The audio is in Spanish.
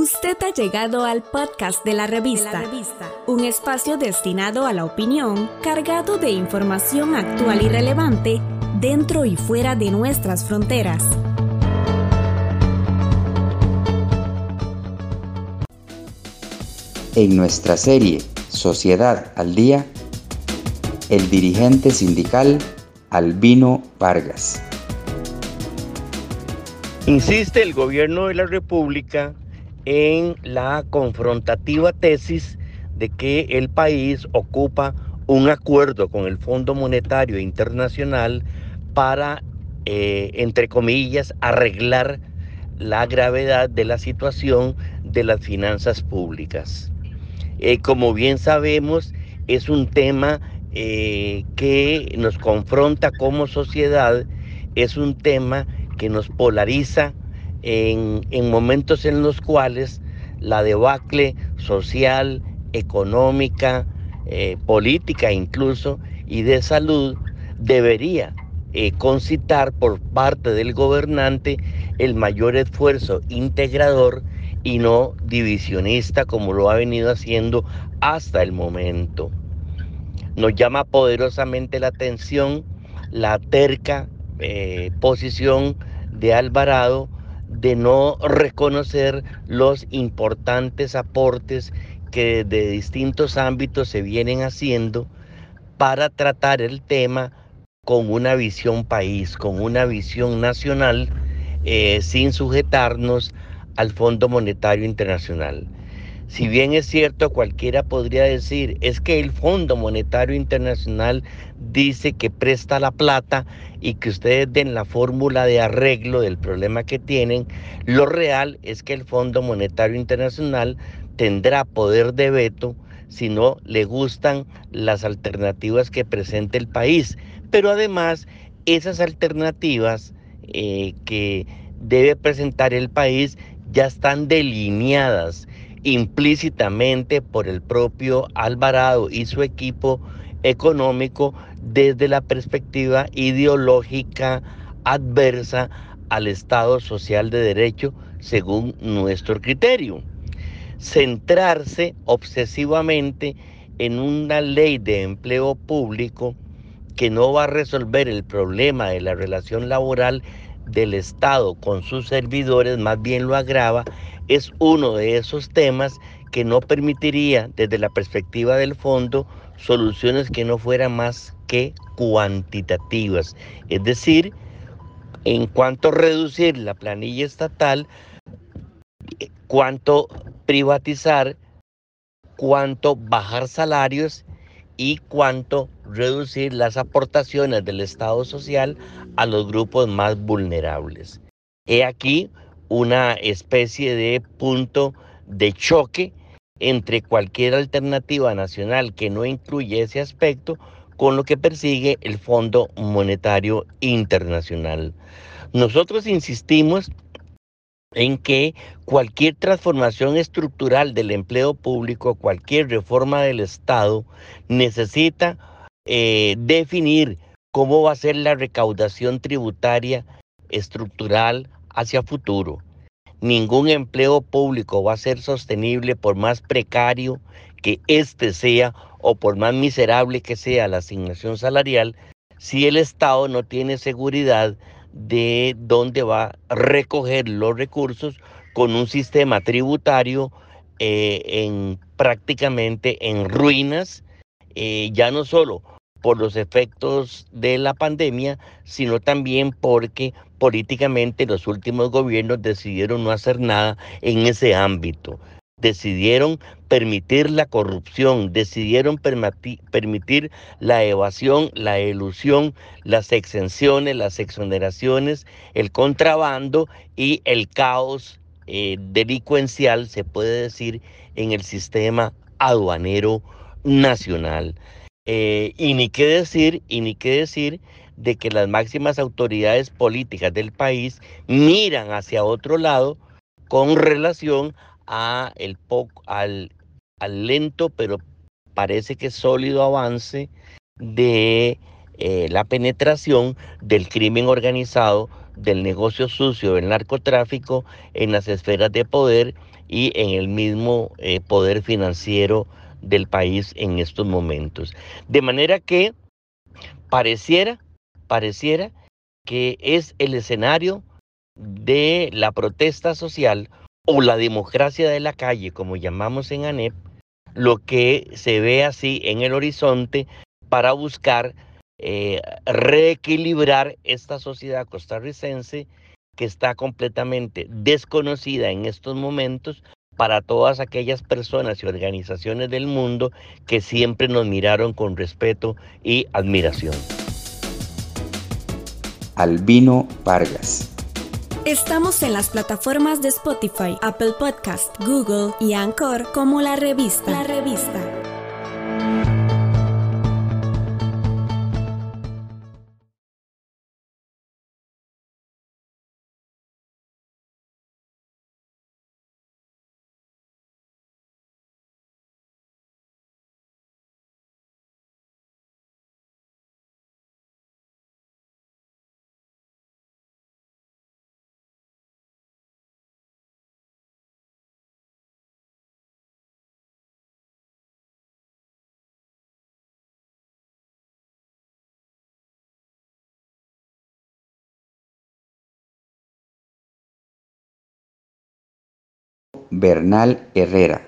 Usted ha llegado al podcast de la, revista, un espacio destinado a la opinión, cargado de información actual y relevante dentro y fuera de nuestras fronteras. En nuestra serie Sociedad al Día, el dirigente sindical Albino Vargas. Insiste el gobierno de la República en la confrontativa tesis de que el país ocupa un acuerdo con el Fondo Monetario Internacional para, eh, entre comillas, arreglar la gravedad de la situación de las finanzas públicas. Eh, como bien sabemos, es un tema eh, que nos confronta como sociedad, es un tema que nos polariza en, momentos en los cuales la debacle social, económica, eh, política incluso y de salud debería eh, concitar por parte del gobernante el mayor esfuerzo integrador y no divisionista como lo ha venido haciendo hasta el momento. Nos llama poderosamente la atención la terca eh, posición de Alvarado de no reconocer los importantes aportes que de distintos ámbitos se vienen haciendo para tratar el tema con una visión país, con una visión nacional, eh, sin sujetarnos al Fondo Monetario Internacional. Si bien es cierto, cualquiera podría decir, es que el Fondo Monetario Internacional dice que presta la plata y que ustedes den la fórmula de arreglo del problema que tienen, lo real es que el Fondo Monetario Internacional tendrá poder de veto si no le gustan las alternativas que presenta el país. Pero además, esas alternativas eh, que debe presentar el país ya están delineadas implícitamente por el propio Alvarado y su equipo económico desde la perspectiva ideológica adversa al Estado social de derecho según nuestro criterio. Centrarse obsesivamente en una ley de empleo público que no va a resolver el problema de la relación laboral del Estado con sus servidores, más bien lo agrava, es uno de esos temas que no permitiría desde la perspectiva del fondo soluciones que no fueran más que cuantitativas. Es decir, en cuanto reducir la planilla estatal, cuánto privatizar, cuánto bajar salarios y cuánto reducir las aportaciones del Estado social a los grupos más vulnerables. He aquí una especie de punto de choque entre cualquier alternativa nacional que no incluye ese aspecto con lo que persigue el Fondo Monetario Internacional. Nosotros insistimos en que cualquier transformación estructural del empleo público, cualquier reforma del Estado, necesita eh, definir cómo va a ser la recaudación tributaria estructural hacia futuro. Ningún empleo público va a ser sostenible por más precario que éste sea o por más miserable que sea la asignación salarial si el Estado no tiene seguridad de dónde va a recoger los recursos con un sistema tributario eh, en prácticamente en ruinas, eh, ya no solo por los efectos de la pandemia, sino también porque políticamente los últimos gobiernos decidieron no hacer nada en ese ámbito. Decidieron permitir la corrupción, decidieron permitir la evasión, la elusión, las exenciones, las exoneraciones, el contrabando y el caos eh, delincuencial, se puede decir, en el sistema aduanero nacional. Eh, y ni qué decir, y ni qué decir de que las máximas autoridades políticas del país miran hacia otro lado con relación a el al, al lento pero parece que sólido avance de eh, la penetración del crimen organizado del negocio sucio del narcotráfico en las esferas de poder y en el mismo eh, poder financiero del país en estos momentos. De manera que pareciera, pareciera que es el escenario de la protesta social o la democracia de la calle, como llamamos en ANEP, lo que se ve así en el horizonte para buscar eh, reequilibrar esta sociedad costarricense que está completamente desconocida en estos momentos para todas aquellas personas y organizaciones del mundo que siempre nos miraron con respeto y admiración. Albino Vargas. Estamos en las plataformas de Spotify, Apple Podcast, Google y Anchor como la revista. La revista. Bernal Herrera